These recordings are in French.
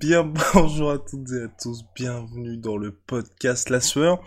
Bien bonjour à toutes et à tous, bienvenue dans le podcast La Sueur.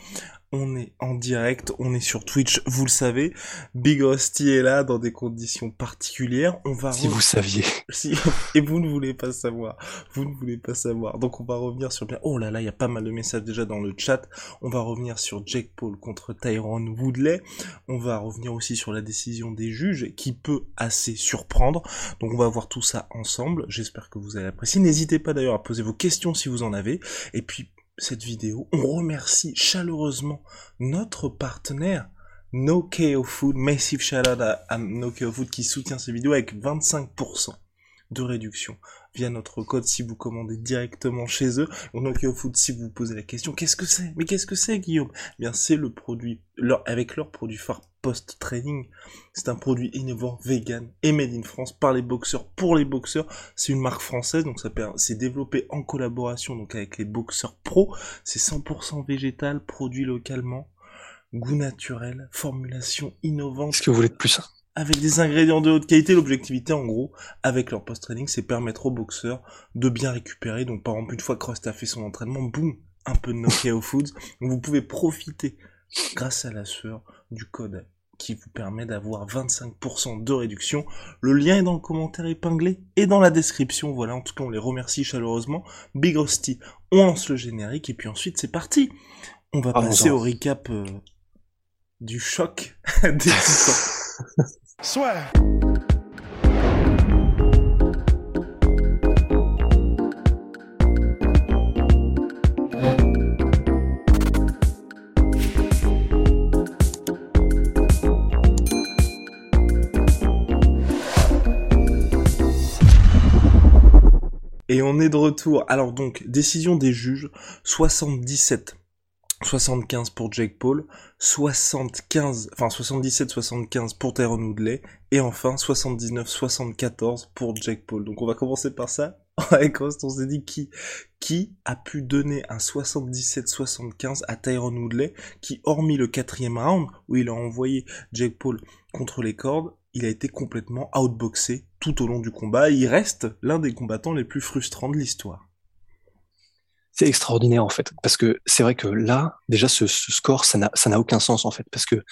On est en direct, on est sur Twitch, vous le savez. Big Rusty est là dans des conditions particulières. On va Si vous saviez. Si- Et vous ne voulez pas savoir. Vous ne voulez pas savoir. Donc on va revenir sur bien. Oh là là, il y a pas mal de messages déjà dans le chat. On va revenir sur Jake Paul contre Tyrone Woodley. On va revenir aussi sur la décision des juges qui peut assez surprendre. Donc on va voir tout ça ensemble. J'espère que vous allez apprécier. N'hésitez pas d'ailleurs à poser vos questions si vous en avez. Et puis cette vidéo, on remercie chaleureusement notre partenaire No KO Food, massive shout out à, à Food qui soutient ces vidéos avec 25% de réduction via notre code si vous commandez directement chez eux. Donc KO Food, si vous vous posez la question, qu'est-ce que c'est? Mais qu'est-ce que c'est Guillaume? Eh Bien c'est le produit, leur, avec leur produit phare post-training. C'est un produit innovant, vegan et made in France par les boxeurs pour les boxeurs. C'est une marque française, donc ça c'est développé en collaboration donc avec les boxeurs pro. C'est 100% végétal, produit localement goût naturel, formulation innovante, Est-ce que vous voulez de plus avec des ingrédients de haute qualité. L'objectivité, en gros, avec leur post-training, c'est permettre aux boxeurs de bien récupérer. Donc, par exemple, une fois que Rust a fait son entraînement, boum, un peu de Nokia Foods. Donc, vous pouvez profiter, grâce à la sueur, du code qui vous permet d'avoir 25% de réduction. Le lien est dans le commentaire épinglé et dans la description. Voilà, en tout cas, on les remercie chaleureusement. Big Rusty, on lance le générique et puis ensuite, c'est parti. On va passer au recap euh, du choc des titans. Et on est de retour. Alors donc, décision des juges, 77. 75 pour Jake Paul, 75, enfin 77-75 pour Tyrone Woodley, et enfin 79-74 pour Jake Paul. Donc on va commencer par ça. On s'est dit qui, qui a pu donner un 77-75 à Tyrone Woodley, qui hormis le quatrième round, où il a envoyé Jake Paul contre les cordes, il a été complètement outboxé tout au long du combat, et il reste l'un des combattants les plus frustrants de l'histoire. C'est extraordinaire en fait, parce que c'est vrai que là, déjà ce, score, ça n'a ça n'a aucun sens en fait, parce que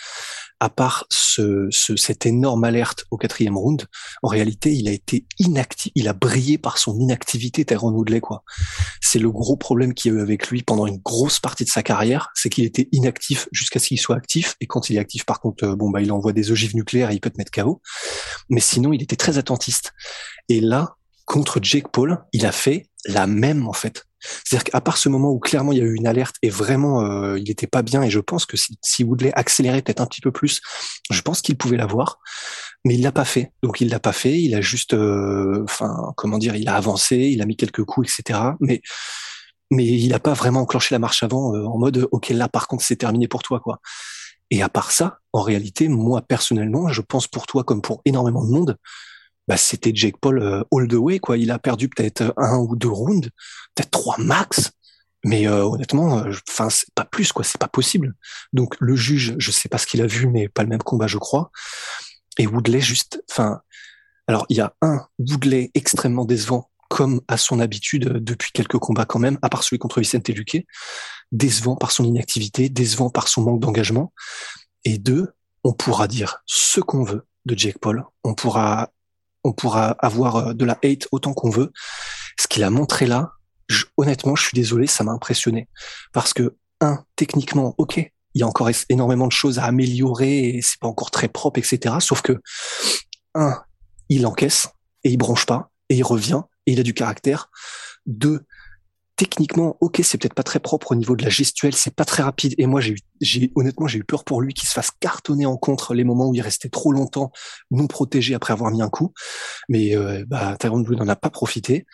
à part ce, ce cette énorme alerte au quatrième round, en réalité, il a été inactif, il a brillé par son inactivité, Tyrone Woodley quoi. C'est le gros problème qu'il y a eu avec lui pendant une grosse partie de sa carrière, c'est qu'il était inactif jusqu'à ce qu'il soit actif, et quand il est actif, par contre, euh, bon bah il envoie des ogives nucléaires et il peut te mettre KO, mais sinon il était très attentiste. Et là, contre Jake Paul, il a fait la même en fait. C'est-à-dire qu'à part ce moment où clairement il y a eu une alerte et vraiment euh, il était pas bien et je pense que si, si Woodley accélérait peut-être un petit peu plus, je pense qu'il pouvait l'avoir, mais il l'a pas fait. Donc il l'a pas fait, il a juste, euh, enfin comment dire, il a avancé, il a mis quelques coups, etc. Mais mais il a pas vraiment enclenché la marche avant euh, en mode ok là par contre c'est terminé pour toi quoi. Et à part ça, en réalité, moi personnellement, je pense pour toi comme pour énormément de monde, bah, c'était Jake Paul euh, all the way quoi. Il a perdu peut-être un ou deux rounds, peut-être trois max. Mais euh, honnêtement, enfin c'est pas plus quoi, c'est pas possible. Donc le juge, je sais pas ce qu'il a vu, mais pas le même combat je crois. Et Woodley juste, enfin, alors il y a un Woodley extrêmement décevant comme à son habitude euh, depuis quelques combats quand même, à part celui contre Vicente Luque, décevant par son inactivité, décevant par son manque d'engagement. Et deux, on pourra dire ce qu'on veut de Jake Paul, on pourra on pourra avoir euh, de la hate autant qu'on veut. Ce qu'il a montré là, je- honnêtement, je suis désolé, ça m'a impressionné. Parce que, un, techniquement, ok, il y a encore énormément de choses à améliorer et c'est pas encore très propre, etc. Sauf que, un, il encaisse et il branche pas et il revient et il a du caractère. Deux, techniquement, ok, c'est peut-être pas très propre au niveau de la gestuelle, c'est pas très rapide. Et moi, j'ai, j'ai honnêtement, j'ai eu peur pour lui qu'il se fasse cartonner en contre les moments où il restait trop longtemps non protégé après avoir mis un coup. Mais euh, bah, Tyrone n'en a pas profité.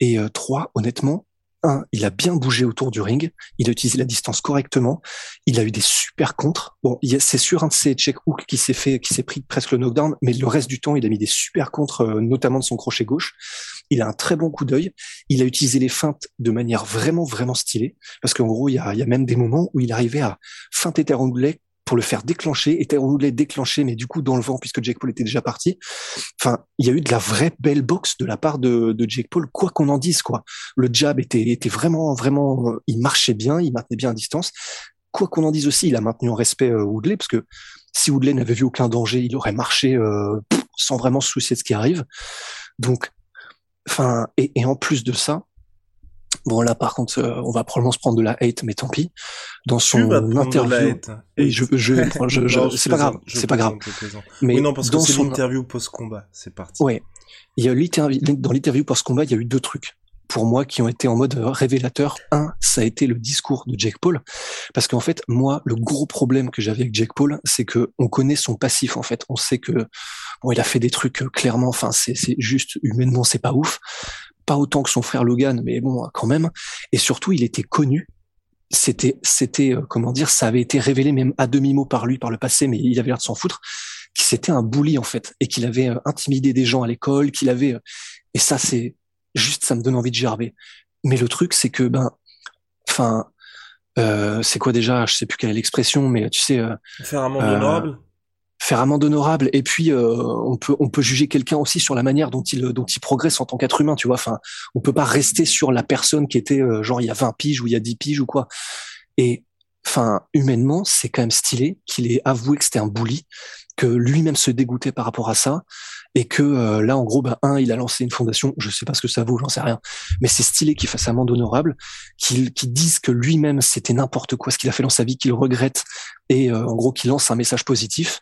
Et euh, trois, honnêtement, un, il a bien bougé autour du ring, il a utilisé la distance correctement, il a eu des super contres. Bon, c'est sûr un de ses check hooks qui s'est fait, qui s'est pris presque le knockdown, mais le reste du temps, il a mis des super contres, euh, notamment de son crochet gauche. Il a un très bon coup d'œil. Il a utilisé les feintes de manière vraiment, vraiment stylée, parce qu'en gros, il y a, il y a même des moments où il arrivait à feinter Teron pour le faire déclencher, et Tyron Woodley déclenché, mais du coup dans le vent puisque Jake Paul était déjà parti. Enfin, il y a eu de la vraie belle boxe de la part de, de Jake Paul, quoi qu'on en dise, quoi. Le jab était, était vraiment, vraiment, il marchait bien, il maintenait bien à distance. Quoi qu'on en dise aussi, il a maintenu en respect euh, Woodley, parce que si Woodley n'avait vu aucun danger, il aurait marché euh, sans vraiment se soucier de ce qui arrive. Donc, enfin, et, et en plus de ça, Bon là par contre, euh, on va probablement se prendre de la hate, mais tant pis. Dans son interview, et je, je, je, je c'est pas grave, c'est pas grave. Mais oui, non parce que c'est son... l'interview post combat, c'est parti. Ouais, il y a dans l'interview post combat, il y a eu deux trucs pour moi qui ont été en mode révélateur. Un, ça a été le discours de Jake Paul, parce qu'en fait, moi, le gros problème que j'avais avec Jake Paul, c'est que on connaît son passif. En fait, on sait que bon, il a fait des trucs euh, clairement. Enfin, c'est juste humainement, c'est pas ouf pas autant que son frère Logan, mais bon, quand même. Et surtout, il était connu. C'était, c'était, euh, comment dire, ça avait été révélé même à demi mot par lui par le passé, mais il avait l'air de s'en foutre. C'était un bully en fait, et qu'il avait euh, intimidé des gens à l'école, qu'il avait. Et ça, c'est juste, ça me donne envie de gerber. Mais le truc, c'est que ben, enfin, c'est quoi déjà? Je sais plus quelle est l'expression, mais tu sais. Faire un monde honorable faire amende honorable. Et puis euh, on peut on peut juger quelqu'un aussi sur la manière dont il dont il progresse en tant qu'être humain tu vois. Enfin on peut pas rester sur la personne qui était euh, genre il y a 20 piges ou il y a 10 piges ou quoi. Et enfin humainement c'est quand même stylé qu'il ait avoué que c'était un bully que lui-même se dégoûtait par rapport à ça et que euh, là en gros bah un il a lancé une fondation. Je sais pas ce que ça vaut j'en sais rien. Mais c'est stylé qu'il fasse amende honorable qu'il qu'il dise que lui-même c'était n'importe quoi ce qu'il a fait dans sa vie qu'il regrette et euh, en gros qu'il lance un message positif.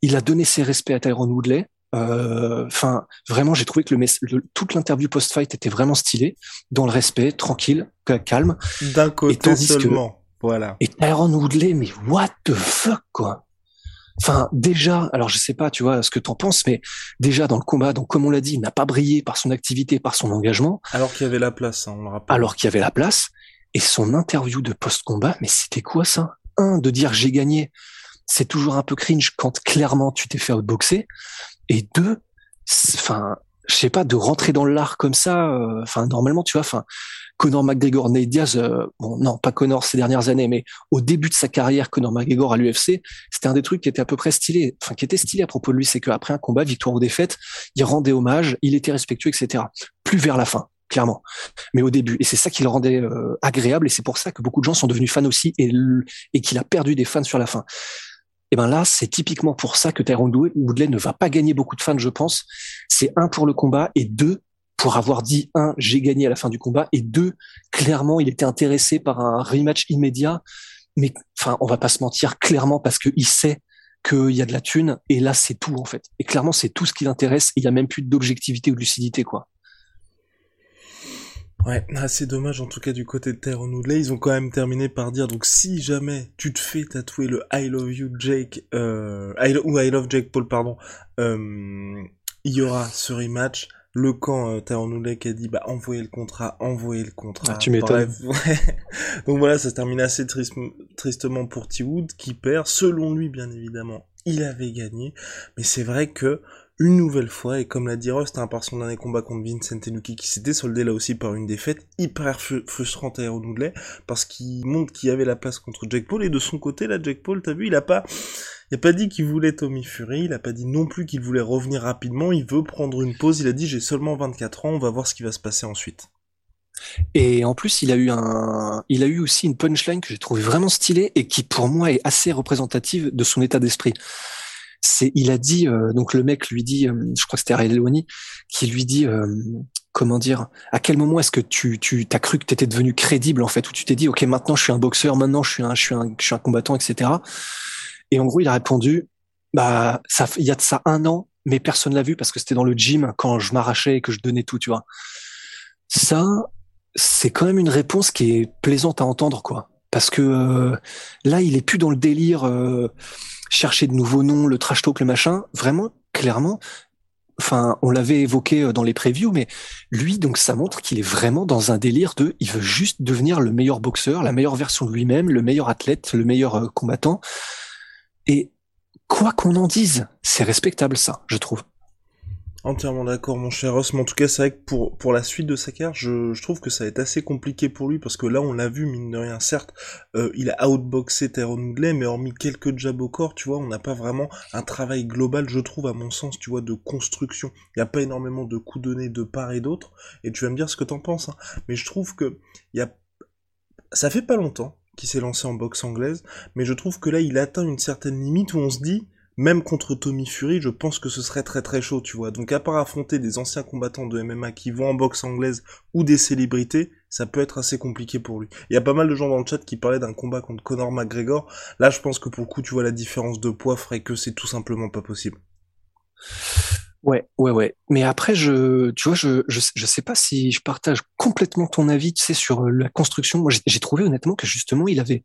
Il a donné ses respects à Tyrone Woodley. Euh, enfin vraiment j'ai trouvé que le, toute l'interview post-fight était vraiment stylée dans le respect tranquille calme. D'un côté seulement voilà. Et Tyrone Woodley mais what the fuck quoi? Enfin, déjà, alors je sais pas, tu vois, ce que t'en penses, mais déjà dans le combat, donc comme on l'a dit, il n'a pas brillé par son activité, par son engagement. Alors qu'il y avait la place, hein, on le rappelle. Alors qu'il y avait la place. Et son interview de post-combat, mais c'était quoi ça? Un, de dire j'ai gagné, c'est toujours un peu cringe quand clairement tu t'es fait outboxer. Et deux, enfin, je sais pas, de rentrer dans l'art comme ça, euh, enfin, normalement, tu vois, enfin, Conor McGregor, Nate Diaz, euh, bon non pas Conor ces dernières années, mais au début de sa carrière, Conor McGregor à l'UFC, c'était un des trucs qui était à peu près stylé, enfin qui était stylé à propos de lui, c'est qu'après un combat, victoire ou défaite, il rendait hommage, il était respectueux, etc. Plus vers la fin, clairement, mais au début, et c'est ça qui le rendait euh, agréable, et c'est pour ça que beaucoup de gens sont devenus fans aussi, et, et qu'il a perdu des fans sur la fin. Et ben là, c'est typiquement pour ça que Tyrone Woodley ne va pas gagner beaucoup de fans, je pense. C'est un pour le combat et deux pour avoir dit un, j'ai gagné à la fin du combat, et deux, clairement, il était intéressé par un rematch immédiat. Mais enfin, on va pas se mentir, clairement parce qu'il sait qu'il y a de la thune, et là, c'est tout en fait. Et clairement, c'est tout ce qui l'intéresse. Il y a même plus d'objectivité ou de lucidité, quoi. Ouais, ah, c'est dommage en tout cas du côté de Tyrone Woodley, ils ont quand même terminé par dire donc si jamais tu te fais tatouer le I love you Jake euh, ou I love Jake Paul pardon, euh, il y aura ce rematch le camp euh, Taron qui a dit bah envoyez le contrat, envoyez le contrat. Ah, tu m'étonnes. Donc voilà, ça se termine assez tristement pour T-Wood qui perd. Selon lui, bien évidemment, il avait gagné, mais c'est vrai que une nouvelle fois, et comme l'a dit Rust, hein, par son dernier combat contre Vincent Tenuki, qui s'était soldé là aussi par une défaite hyper frustrante à Aaron parce qu'il montre qu'il avait la place contre Jack Paul, et de son côté, là, Jack Paul, t'as vu, il a pas, il a pas dit qu'il voulait Tommy Fury, il a pas dit non plus qu'il voulait revenir rapidement, il veut prendre une pause, il a dit j'ai seulement 24 ans, on va voir ce qui va se passer ensuite. Et en plus, il a eu un, il a eu aussi une punchline que j'ai trouvé vraiment stylée et qui pour moi est assez représentative de son état d'esprit. C'est, il a dit, euh, donc le mec lui dit, euh, je crois que c'était Ariel qui lui dit, euh, comment dire, à quel moment est-ce que tu, tu t'as cru que tu étais devenu crédible en fait, où tu t'es dit, ok, maintenant je suis un boxeur, maintenant je suis un, je suis un, je suis un combattant, etc. Et en gros, il a répondu, bah, ça, il y a de ça un an, mais personne l'a vu parce que c'était dans le gym quand je m'arrachais et que je donnais tout, tu vois. Ça, c'est quand même une réponse qui est plaisante à entendre, quoi. Parce que euh, là, il est plus dans le délire euh, chercher de nouveaux noms, le trash talk, le machin. Vraiment, clairement, enfin, on l'avait évoqué euh, dans les previews, mais lui, donc, ça montre qu'il est vraiment dans un délire de, il veut juste devenir le meilleur boxeur, la meilleure version de lui-même, le meilleur athlète, le meilleur combattant. Et quoi qu'on en dise, c'est respectable, ça, je trouve. Entièrement d'accord, mon cher Ross. Mais en tout cas, c'est vrai que pour, la suite de sa carrière, je, trouve que ça va être assez compliqué pour lui parce que là, on l'a vu, mine de rien, certes, euh, il a outboxé Tyrone Woodley, mais hormis quelques jabs au corps, tu vois, on n'a pas vraiment un travail global, je trouve, à mon sens, tu vois, de construction. Il n'y a pas énormément de coups donnés de part et d'autre, et tu vas me dire ce que t'en penses, hein. mais je trouve que y a... ça fait pas longtemps qu'il s'est lancé en boxe anglaise, mais je trouve que là, il atteint une certaine limite où on se dit même contre Tommy Fury, je pense que ce serait très très chaud, tu vois. Donc à part affronter des anciens combattants de MMA qui vont en boxe anglaise ou des célébrités, ça peut être assez compliqué pour lui. Il y a pas mal de gens dans le chat qui parlaient d'un combat contre Conor McGregor. Là, je pense que pour le coup, tu vois, la différence de poids ferait que c'est tout simplement pas possible. Ouais, ouais, ouais. Mais après, je, tu vois, je, je, sais pas si je partage complètement ton avis, tu sais, sur la construction. Moi, j'ai trouvé honnêtement que justement, il avait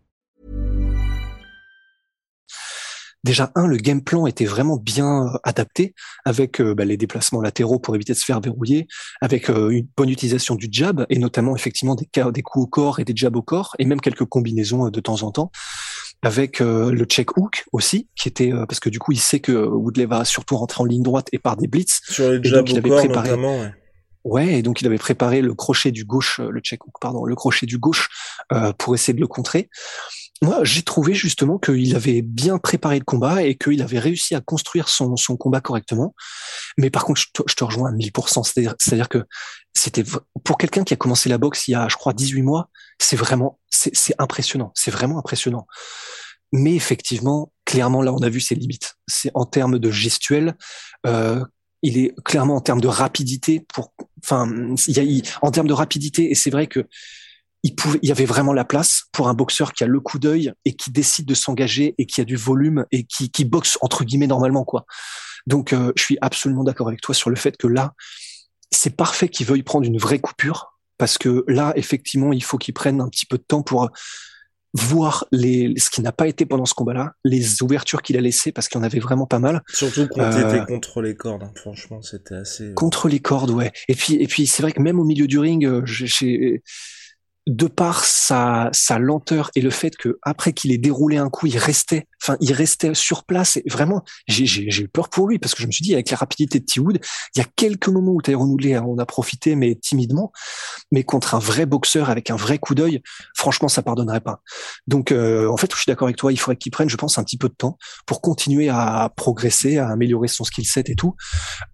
Déjà un, le game plan était vraiment bien euh, adapté avec euh, bah, les déplacements latéraux pour éviter de se faire verrouiller, avec euh, une bonne utilisation du jab et notamment effectivement des, des coups au corps et des jabs au corps et même quelques combinaisons de temps en temps avec le check hook aussi, qui était parce que du coup il sait que Woodley va surtout rentrer en ligne droite et par des blitz. Sur les jabs au corps préparé... Ouais. Ouais, et donc il avait préparé le crochet du gauche, le check hook, pardon, le crochet du gauche euh, pour essayer de le contrer moi, j'ai trouvé justement qu'il avait bien préparé le combat et qu'il avait réussi à construire son, son combat correctement. Mais par contre, je te, je te rejoins à 1000%. C'est-à-dire que c'était pour quelqu'un qui a commencé la boxe il y a, je crois, 18 mois, c'est vraiment, c'est impressionnant. C'est vraiment impressionnant. Mais effectivement, clairement, là, on a vu ses limites. C'est en termes de gestuel. Euh, il est clairement en termes de rapidité pour, enfin, il y a, en termes de rapidité, et c'est vrai que il pouvait, il y avait vraiment la place pour un boxeur qui a le coup d'œil et qui décide de s'engager et qui a du volume et qui, qui boxe entre guillemets normalement quoi. Donc euh, je suis absolument d'accord avec toi sur le fait que là c'est parfait qu'il veuille prendre une vraie coupure parce que là effectivement il faut qu'il prenne un petit peu de temps pour voir les, ce qui n'a pas été pendant ce combat-là, les ouvertures qu'il a laissées parce qu'il en avait vraiment pas mal. Surtout quand euh, était contre les cordes, hein. franchement, c'était assez. Euh, contre les cordes, ouais. Et puis, et puis, c'est vrai que même au milieu du ring, euh, j'ai, de par sa, sa lenteur et le fait que après qu'il ait déroulé un coup, il restait, enfin, il restait sur place. Et vraiment, j'ai, eu peur pour lui parce que je me suis dit, avec la rapidité de T-Wood, il y a quelques moments où Tyrone Woodley on a profité, mais timidement. Mais contre un vrai boxeur avec un vrai coup d'œil, franchement, ça pardonnerait pas. Donc, euh, en fait, je suis d'accord avec toi. Il faudrait qu'il prenne, je pense, un petit peu de temps pour continuer à progresser, à améliorer son skill set et tout.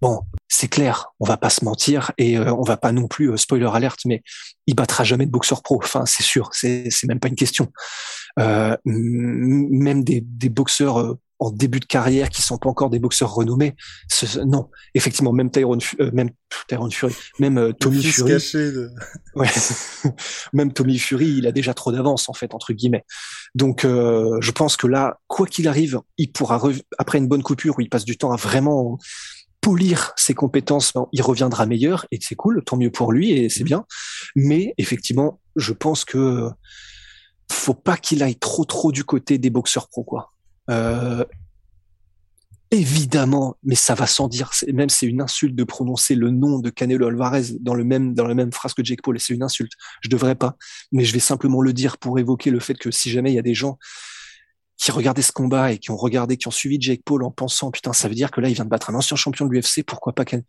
Bon, c'est clair, on va pas se mentir et euh, on va pas non plus euh, spoiler alerte, mais il battra jamais de boxeur pro. Enfin, c'est sûr, c'est même pas une question. Euh, même des, des boxeurs euh, en début de carrière qui sont pas encore des boxeurs renommés. non, effectivement, même Tyrone, même Tyrone Fury, même Tommy Fury, ouais, même Tommy Fury, il a déjà trop d'avance en fait entre guillemets. Donc, je pense que là, quoi qu'il arrive, il pourra après une bonne coupure où il passe du temps à vraiment polir ses compétences, il reviendra meilleur et c'est cool, tant mieux pour lui et c'est mmh. bien. Mais effectivement, je pense que faut pas qu'il aille trop trop du côté des boxeurs pro quoi. Euh, évidemment, mais ça va sans dire. Même c'est une insulte de prononcer le nom de Canelo Alvarez dans le même dans la même phrase que Jake Paul. Et c'est une insulte. Je devrais pas, mais je vais simplement le dire pour évoquer le fait que si jamais il y a des gens qui regardaient ce combat et qui ont regardé, qui ont suivi Jake Paul en pensant putain ça veut dire que là il vient de battre un ancien champion de l'UFC, pourquoi pas Ken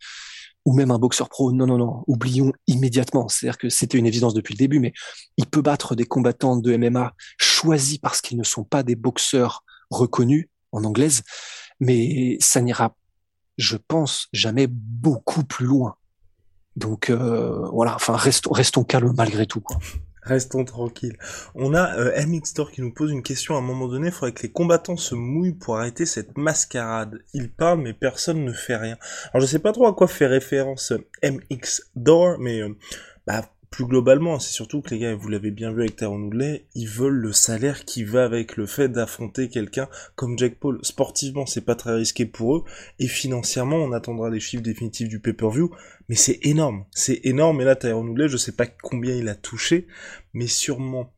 ou même un boxeur pro. Non, non, non, oublions immédiatement. C'est-à-dire que c'était une évidence depuis le début, mais il peut battre des combattants de MMA choisis parce qu'ils ne sont pas des boxeurs reconnus en anglaise, mais ça n'ira, je pense, jamais beaucoup plus loin. Donc voilà, enfin restons, restons calmes malgré tout. Restons tranquilles. On a euh, MX qui nous pose une question à un moment donné. Il faudrait que les combattants se mouillent pour arrêter cette mascarade. Ils parlent mais personne ne fait rien. Alors je sais pas trop à quoi fait référence MX Door, mais euh, bah, plus globalement, c'est surtout que les gars, vous l'avez bien vu avec Tyrone Woodley, ils veulent le salaire qui va avec le fait d'affronter quelqu'un comme Jack Paul. Sportivement, c'est pas très risqué pour eux, et financièrement, on attendra les chiffres définitifs du pay-per-view, mais c'est énorme, c'est énorme, et là, Tyrone Woodley, je sais pas combien il a touché, mais sûrement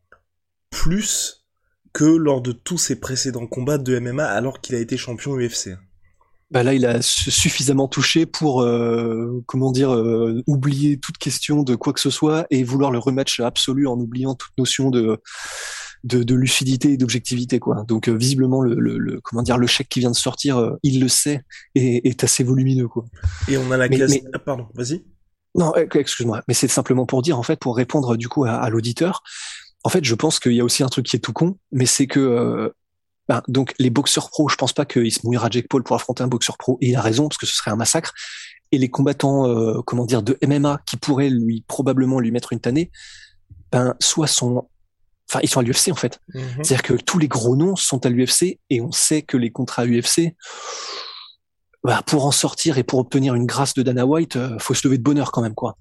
plus que lors de tous ses précédents combats de MMA alors qu'il a été champion UFC bah là, il a suffisamment touché pour, euh, comment dire, euh, oublier toute question de quoi que ce soit et vouloir le rematch absolu en oubliant toute notion de de, de lucidité et d'objectivité, quoi. Donc euh, visiblement, le, le, comment dire, le chèque qui vient de sortir, il le sait et est assez volumineux, quoi. Et on a la classe. Ah, pardon, vas-y. Non, excuse-moi, mais c'est simplement pour dire, en fait, pour répondre du coup à, à l'auditeur, en fait, je pense qu'il y a aussi un truc qui est tout con, mais c'est que ben, donc les boxeurs pro, je pense pas qu'il se mouillera Jake Paul pour affronter un boxeur pro, et il a raison parce que ce serait un massacre. Et les combattants, euh, comment dire, de MMA qui pourraient lui probablement lui mettre une tannée, ben soit sont, enfin ils sont à l'UFC en fait. Mhm. C'est-à-dire que tous les gros noms sont à l'UFC et on sait que les contrats UFC, bah, pour en sortir et pour obtenir une grâce de Dana White, euh, faut se lever de bonheur quand même quoi.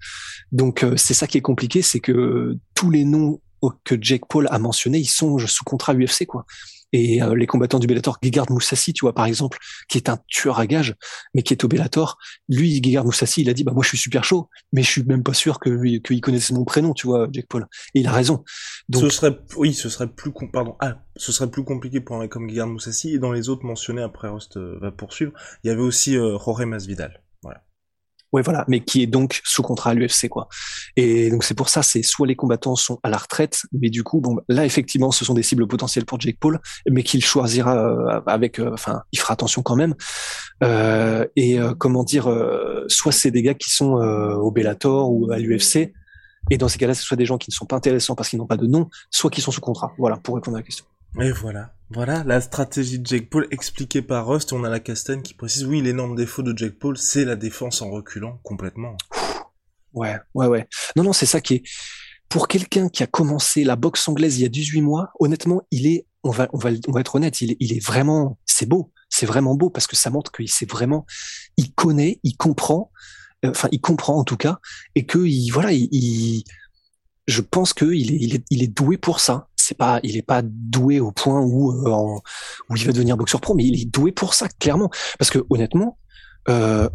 Donc euh, c'est ça qui est compliqué, c'est que tous les noms que Jake Paul a mentionnés, ils sont sous contrat UFC quoi et euh, les combattants du Bellator, Gegard Moussassi, tu vois par exemple, qui est un tueur à gages, mais qui est au Bellator, lui, Gegard Moussassi, il a dit bah moi je suis super chaud, mais je suis même pas sûr qu'il que connaissait mon prénom, tu vois, Jack Paul. Et il a raison. Donc, ce serait, oui, ce serait plus, pardon, ah, ce serait plus compliqué pour un comme Gegard Moussassi et dans les autres mentionnés après Rust euh, va poursuivre, il y avait aussi euh, Jorge Masvidal. Ouais, voilà, mais qui est donc sous contrat à l'UFC, quoi. Et donc c'est pour ça, c'est soit les combattants sont à la retraite, mais du coup, bon, là effectivement, ce sont des cibles potentielles pour Jake Paul, mais qu'il choisira euh, avec, euh, enfin, il fera attention quand même. Euh, et euh, comment dire, soit c'est des gars qui sont au Bellator ou à l'UFC, et dans ces cas-là, ce soit des gens qui ne sont pas intéressants parce qu'ils n'ont pas de nom, soit qui sont sous contrat. Voilà, pour répondre à la question. Et voilà. Voilà, la stratégie de Jake Paul expliquée par Rust. On a la Castagne qui précise, oui, l'énorme défaut de Jake Paul, c'est la défense en reculant complètement. Ouais, ouais, ouais. Non, non, c'est ça qui est... Pour quelqu'un qui a commencé la boxe anglaise il y a 18 mois, honnêtement, il est, on va, on va, on va être honnête, il est, il est vraiment, c'est beau. C'est vraiment beau parce que ça montre qu'il sait vraiment, il connaît, il comprend, euh, enfin, il comprend en tout cas, et que il, voilà, il, je pense qu'il est, il est, il est doué pour ça c'est pas, il est pas doué au point où euh, où il va devenir boxeur pro, mais il est doué pour ça clairement. Parce que honnêtement, euh,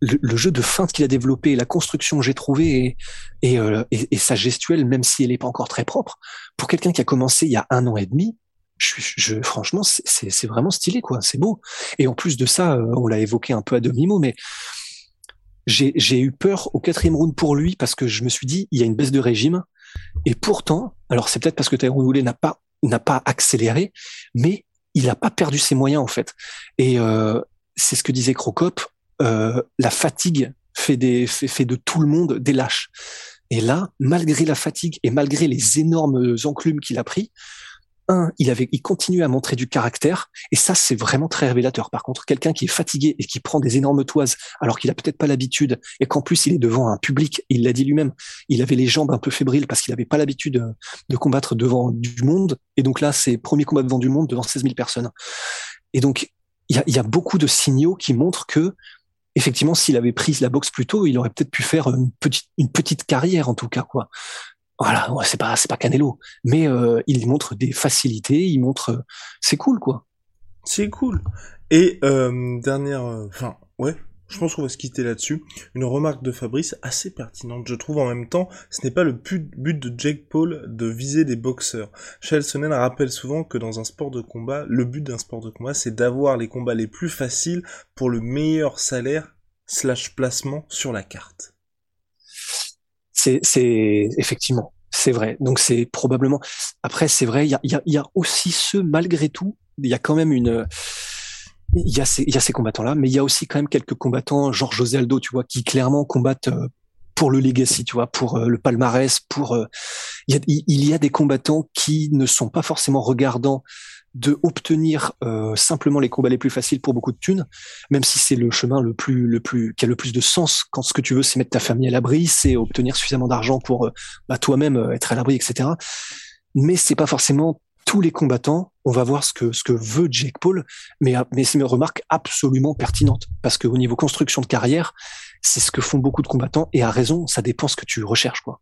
le, jeu de feinte qu'il a développé, la construction j'ai trouvé et, euh, et, et, sa gestuelle, même si elle n'est pas encore très propre, pour quelqu'un qui a commencé il y a un an et demi, je, je franchement, c'est vraiment stylé quoi, c'est beau. Et en plus de ça, on l'a évoqué un peu à demi mot, mais j'ai eu peur au quatrième round pour lui parce que je me suis dit il y a une baisse de régime et pourtant, alors c'est peut-être parce que Tyrone n'a pas n'a pas accéléré, mais il n'a pas perdu ses moyens en fait. Et euh, c'est ce que disait Crocop, euh, la fatigue fait des fait de tout le monde des lâches. Et là, malgré la fatigue et malgré les énormes enclumes qu'il a pris, un, il avait, il continue à montrer du caractère, et ça c'est vraiment très révélateur. Par contre, quelqu'un qui est fatigué et qui prend des énormes toises alors qu'il a peut-être pas l'habitude, et qu'en plus il est devant un public, il l'a dit lui-même, il avait les jambes un peu fébriles parce qu'il n'avait pas l'habitude de combattre devant du monde, et donc là c'est premier combat devant du monde devant 16 000 personnes. Et donc il y a, y a beaucoup de signaux qui montrent que effectivement, s'il avait pris la boxe plus tôt, il aurait peut-être pu faire une petite, une petite carrière en tout cas, quoi voilà, c'est pas c'est pas Canelo, mais euh, il montre des facilités, il montre, c'est cool quoi. C'est cool. Et euh, dernière, euh, enfin ouais, je pense qu'on va se quitter là-dessus. Une remarque de Fabrice assez pertinente, je trouve en même temps. Ce n'est pas le but de Jake Paul de viser des boxeurs. Charles Sonnen rappelle souvent que dans un sport de combat, le but d'un sport de combat, c'est d'avoir les combats les plus faciles pour le meilleur salaire slash placement sur la carte c'est effectivement, c'est vrai. Donc c'est probablement. Après, c'est vrai, il y a, y, a, y a, aussi ceux, malgré tout, il y a quand même une. Il y a ces, il y a ces combattants-là, mais il y a aussi quand même quelques combattants, genre José Aldo, tu vois, qui clairement combattent euh, pour le legacy, tu vois, pour euh, le palmarès, pour. Euh, il y, a, il y a des combattants qui ne sont pas forcément regardants de obtenir euh, simplement les combats les plus faciles pour beaucoup de thunes, même si c'est le chemin le plus le plus qui a le plus de sens quand ce que tu veux c'est mettre ta famille à l'abri, c'est obtenir suffisamment d'argent pour bah, toi-même être à l'abri, etc. Mais c'est pas forcément tous les combattants. On va voir ce que ce que veut Jake Paul, mais mais c'est une remarque absolument pertinente parce qu'au niveau construction de carrière, c'est ce que font beaucoup de combattants et à raison, ça dépend ce que tu recherches quoi.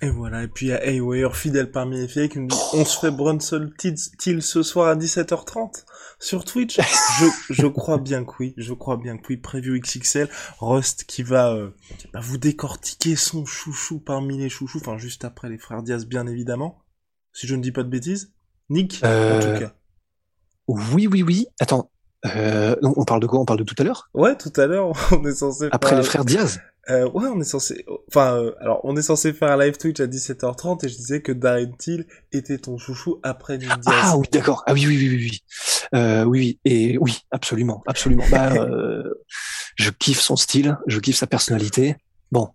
Et voilà, et puis il y a fidèle parmi les filles, qui nous dit on se fait Brunson Till ce soir à 17h30 sur Twitch je, je crois bien que oui, je crois bien que oui. Preview XXL, Rust qui va euh, bah, vous décortiquer son chouchou parmi les chouchous, enfin juste après les frères Diaz bien évidemment, si je ne dis pas de bêtises. Nick, en Euh, tout cas. Oui, oui, oui. Attends, euh, non, on parle de quoi? On parle de tout à l'heure? Ouais, tout à l'heure, on est censé Après faire... les frères Diaz? Euh, ouais, on est censé... Enfin, euh, alors, on est censé faire un live Twitch à 17h30 et je disais que Darren Till était ton chouchou après Nick Diaz. Ah oui, d'accord. Ah oui, oui, oui, oui, oui. Euh, oui, oui. Et oui, absolument, absolument. Bah, euh, je kiffe son style, je kiffe sa personnalité. Bon,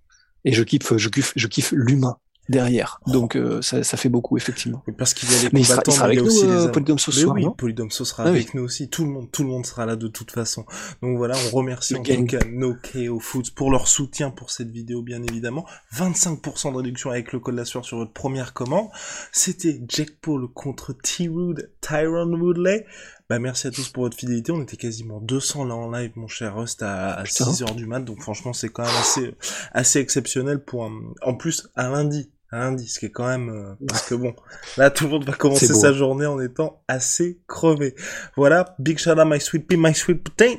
et je kiffe, je kiffe, je kiffe l'humain derrière. Donc euh, ça, ça fait beaucoup effectivement. Oui, parce qu'il y a les Mais il sera, il sera mais il avec y a nous, aussi euh, ce Mais soir, oui, Polydomso sera Ah oui. avec nous aussi. Tout le monde, tout le monde sera là de toute façon. Donc voilà, on remercie Le en gang. tout cas No KO Foods pour leur soutien pour cette vidéo, bien évidemment. 25% de réduction avec le code la sueur sur votre première commande. C'était Jack Paul contre T-Rude, Tyron Woodley. Bah merci à tous pour votre fidélité. On était quasiment 200 là en live, mon cher Rust, à, à Putain. 6 heures du mat. Donc franchement, c'est quand même assez, assez exceptionnel pour un, en plus, un lundi. Un lundi, ce qui est quand même, euh, parce que bon, là, tout le monde va commencer sa journée en étant assez crevé. Voilà, big shout out my sweet pea, my sweet putain.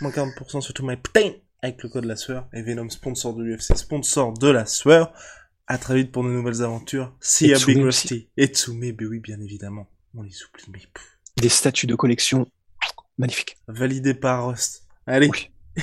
Moins 40% sur tout my putain avec le code la sueur. Et Venom, sponsor de l'UFC, sponsor de la sueur. À très vite pour de nouvelles aventures. See ya, Big. Rusty. Et Tsume, ben oui, bien évidemment. On les oublie, mais Des statues de collection magnifiques. validé par Rust. Allez. Oui.